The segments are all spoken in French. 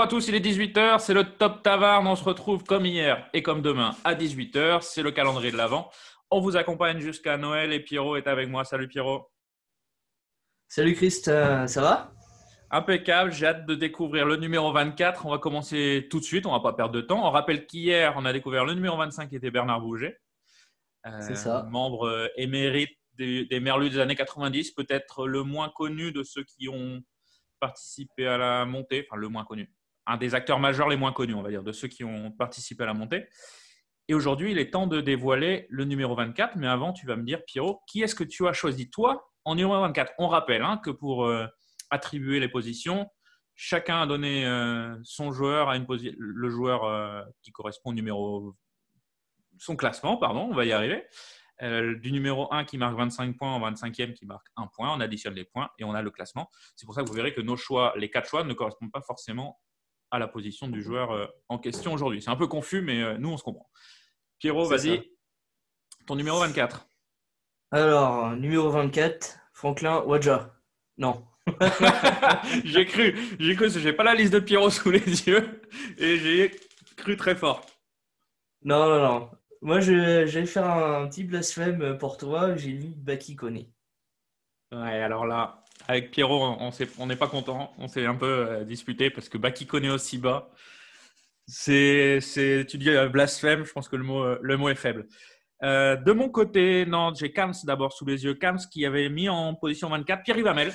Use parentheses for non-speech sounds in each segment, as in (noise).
Bonjour à tous, il est 18h, c'est le Top Taverne. On se retrouve comme hier et comme demain à 18h. C'est le calendrier de l'Avent. On vous accompagne jusqu'à Noël et Pierrot est avec moi. Salut Pierrot. Salut Christ, euh, ça va? Impeccable, j'ai hâte de découvrir le numéro 24. On va commencer tout de suite, on va pas perdre de temps. On rappelle qu'hier, on a découvert le numéro 25 qui était Bernard Bouget. Euh, C'est ça. Membre euh, émérite des, des Merlus des années 90, peut-être le moins connu de ceux qui ont participé à la montée, enfin le moins connu, un des acteurs majeurs les moins connus, on va dire, de ceux qui ont participé à la montée. Et aujourd'hui, il est temps de dévoiler le numéro 24. Mais avant, tu vas me dire, Pierrot, qui est-ce que tu as choisi toi en numéro 24 On rappelle hein, que pour euh, attribuer les positions, chacun a donné euh, son joueur à une le joueur euh, qui correspond au numéro son classement, pardon, on va y arriver. Du numéro 1 qui marque 25 points au 25e qui marque 1 point, on additionne les points et on a le classement. C'est pour ça que vous verrez que nos choix, les quatre choix, ne correspondent pas forcément à la position du joueur euh, en question aujourd'hui. C'est un peu confus, mais euh, nous, on se comprend. Pierrot, vas-y, ton numéro 24. Alors, numéro 24, Franklin Wadja. Non. (laughs) j'ai cru, j'ai cru, j'ai pas la liste de Pierrot sous les yeux et j'ai cru très fort. Non, non, non. Moi, je, je vais faire un petit blasphème pour toi. J'ai mis Baki Kone. Ouais, alors là, avec Pierrot, on n'est pas content. On s'est un peu euh, disputé parce que Baki connaît aussi bas. C'est, tu dis euh, blasphème, je pense que le mot, euh, le mot est faible. De mon côté, non, j'ai Kams d'abord sous les yeux. Kams qui avait mis en position 24 Pierre Vamel.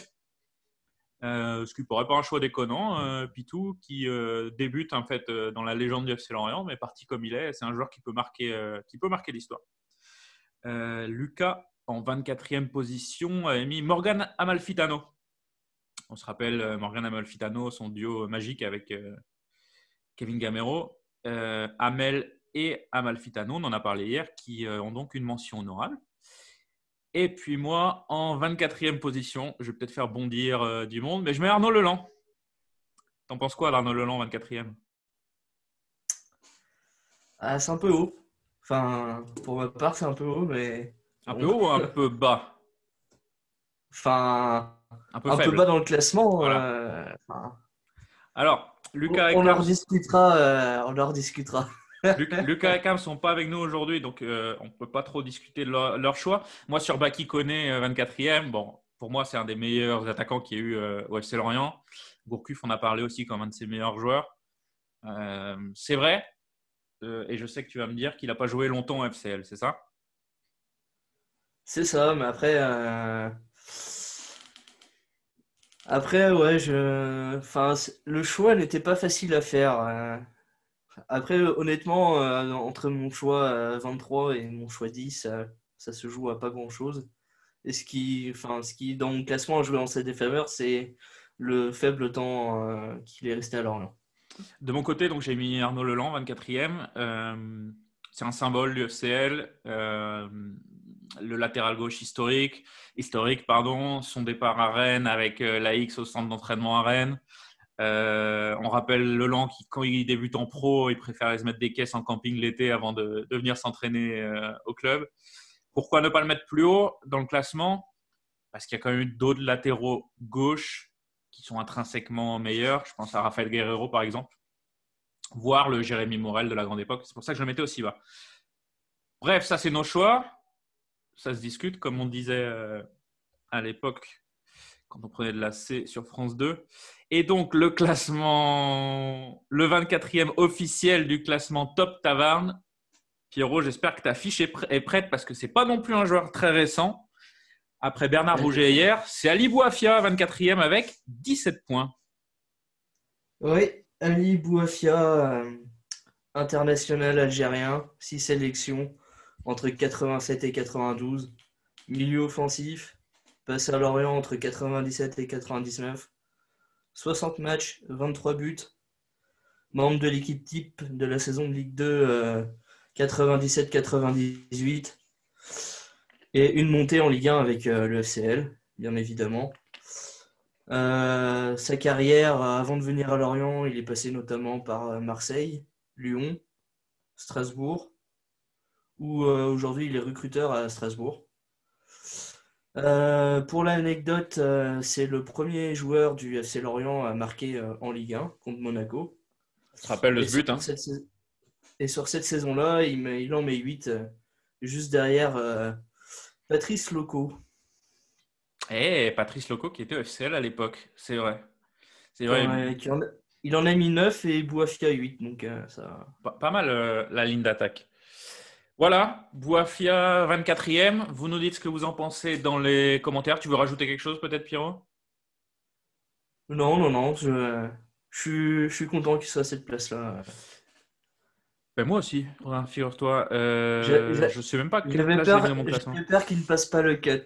Euh, ce qui pourrait pas un choix déconnant. Pitou qui débute en fait dans la légende du FC Lorient, mais parti comme il est, c'est un joueur qui peut marquer, qui peut marquer l'histoire. Lucas en 24e position avait mis Morgan Amalfitano. On se rappelle euh, Morgan Amalfitano, son duo magique avec euh, Kevin Gamero. Euh, Amel et Amalfitano, on en a parlé hier, qui euh, ont donc une mention honorable. Et puis moi, en 24e position, je vais peut-être faire bondir euh, du monde, mais je mets Arnaud Leland. T'en penses quoi d'Arnaud Leland, 24e Ah, c'est un peu haut. Enfin, pour ma part, c'est un peu haut, mais. Un peu haut ou un peu bas? Enfin, Un peu un peu faible. bas dans le classement. Voilà. euh, enfin, Alors, Lucas et on, on leur discutera. euh, on leur discutera. Luc- Lucas et Cam sont pas avec nous aujourd'hui, donc euh, on ne peut pas trop discuter de leur, leur choix. Moi, sur Baki Kone, euh, 24e, bon, pour moi, c'est un des meilleurs attaquants qu'il y a eu euh, au FC Lorient. Gourcuff, on a parlé aussi comme un de ses meilleurs joueurs. Euh, c'est vrai, euh, et je sais que tu vas me dire qu'il n'a pas joué longtemps au FCL, c'est ça? C'est ça, mais après. euh, Après, ouais, je. Le choix n'était pas facile à faire. euh. Après, honnêtement, euh, entre mon choix euh, 23 et mon choix 10, euh, ça se joue à pas grand-chose. Et ce qui, enfin, ce qui, dans mon classement, a joué en sa défaveur, c'est le faible temps qu'il est resté à Lorient. De mon côté, donc j'ai mis Arnaud Leland, 24e. Euh, c'est un symbole du FCL. Le latéral gauche historique, historique pardon, son départ à Rennes avec euh, la X au centre d'entraînement à Rennes. Euh, on rappelle Leland qui, quand il débute en pro, il préférait se mettre des caisses en camping l'été avant de, de venir s'entraîner euh, au club. Pourquoi ne pas le mettre plus haut dans le classement? Parce qu'il y a quand même d'autres latéraux gauche qui sont intrinsèquement meilleurs. Je pense à Rafael Guerrero, par exemple, voire le Jérémy Morel de la grande époque. C'est pour ça que je le mettais aussi bas. Bref, ça, c'est nos choix. Ça se discute, comme on disait euh, à l'époque quand on prenait de la C sur France 2. Et donc, le classement, le 24e officiel du classement Top Taverne. Pierrot, j'espère que ta fiche est, pr- est prête parce que c'est pas non plus un joueur très récent. Après Bernard. Rouget hier, c'est Ali Bouafia, 24e avec 17 points. Oui, Ali Bouafia, euh, international algérien, 6 sélections entre 87 et 92, milieu offensif, passe à Lorient entre 97 et 99, 60 matchs, 23 buts, membre de l'équipe type de la saison de Ligue 2 euh, 97-98 et une montée en Ligue 1 avec euh, le FCL, bien évidemment. Euh, sa carrière, euh, avant de venir à Lorient, il est passé notamment par euh, Marseille, Lyon, Strasbourg, où euh, aujourd'hui il est recruteur à Strasbourg. Euh, pour l'anecdote, euh, c'est le premier joueur du FC Lorient à marquer en Ligue 1 contre Monaco. Je te rappelle ce but. Hein? cette Et sur cette saison-là, il, met- il en met 8, euh, juste derrière Patrice Loco. Et Patrice Loco qui était au FCL à l'époque, c'est vrai. C'est vrai, Ouais, en il en a mis 9 et Bouafia 8, donc ça... pas, pas mal la ligne d'attaque. Voilà, Bouafia 24e. Vous nous dites ce que vous en pensez dans les commentaires. Tu veux rajouter quelque chose peut-être, Pierrot? Non, non, non, je, je, suis, je suis content qu'il soit à cette place-là. ben, Moi aussi, hein, figure-toi. Euh, je sais même pas quelle place peur, dans mon classement. j'avais peur qu'il ne passe pas le cut.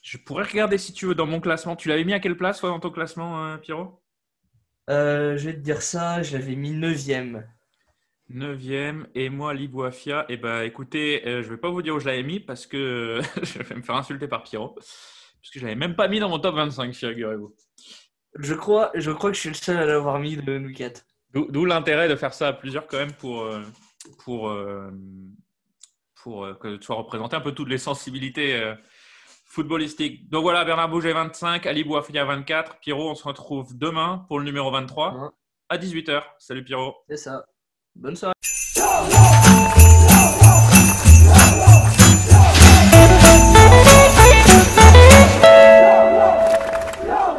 Je pourrais regarder si tu veux dans mon classement. Tu l'avais mis à quelle place toi, dans ton classement, euh, Pierrot? Euh, je vais te dire ça, je l'avais mis 9ème. 9e et moi Libouafia. Et ben écoutez, euh, je vais pas vous dire où je l'avais mis parce que (laughs) je vais me faire insulter par Pierrot. Parce que je l'avais même pas mis dans mon top 25, figurez-vous. Je crois, je crois que je suis le seul à l'avoir mis de nous quatre. D'où d'où l'intérêt de faire ça à plusieurs quand même pour, euh, pour, euh, pour euh, que tu sois représenté un peu toutes les sensibilités euh, footballistiques. Donc voilà, Bernard Bouget 25, Ali Bouafia 24. Pierrot, on se retrouve demain pour le numéro 23 Ouais. à 18h. Salut Pierrot. C'est ça. Bonne soirée.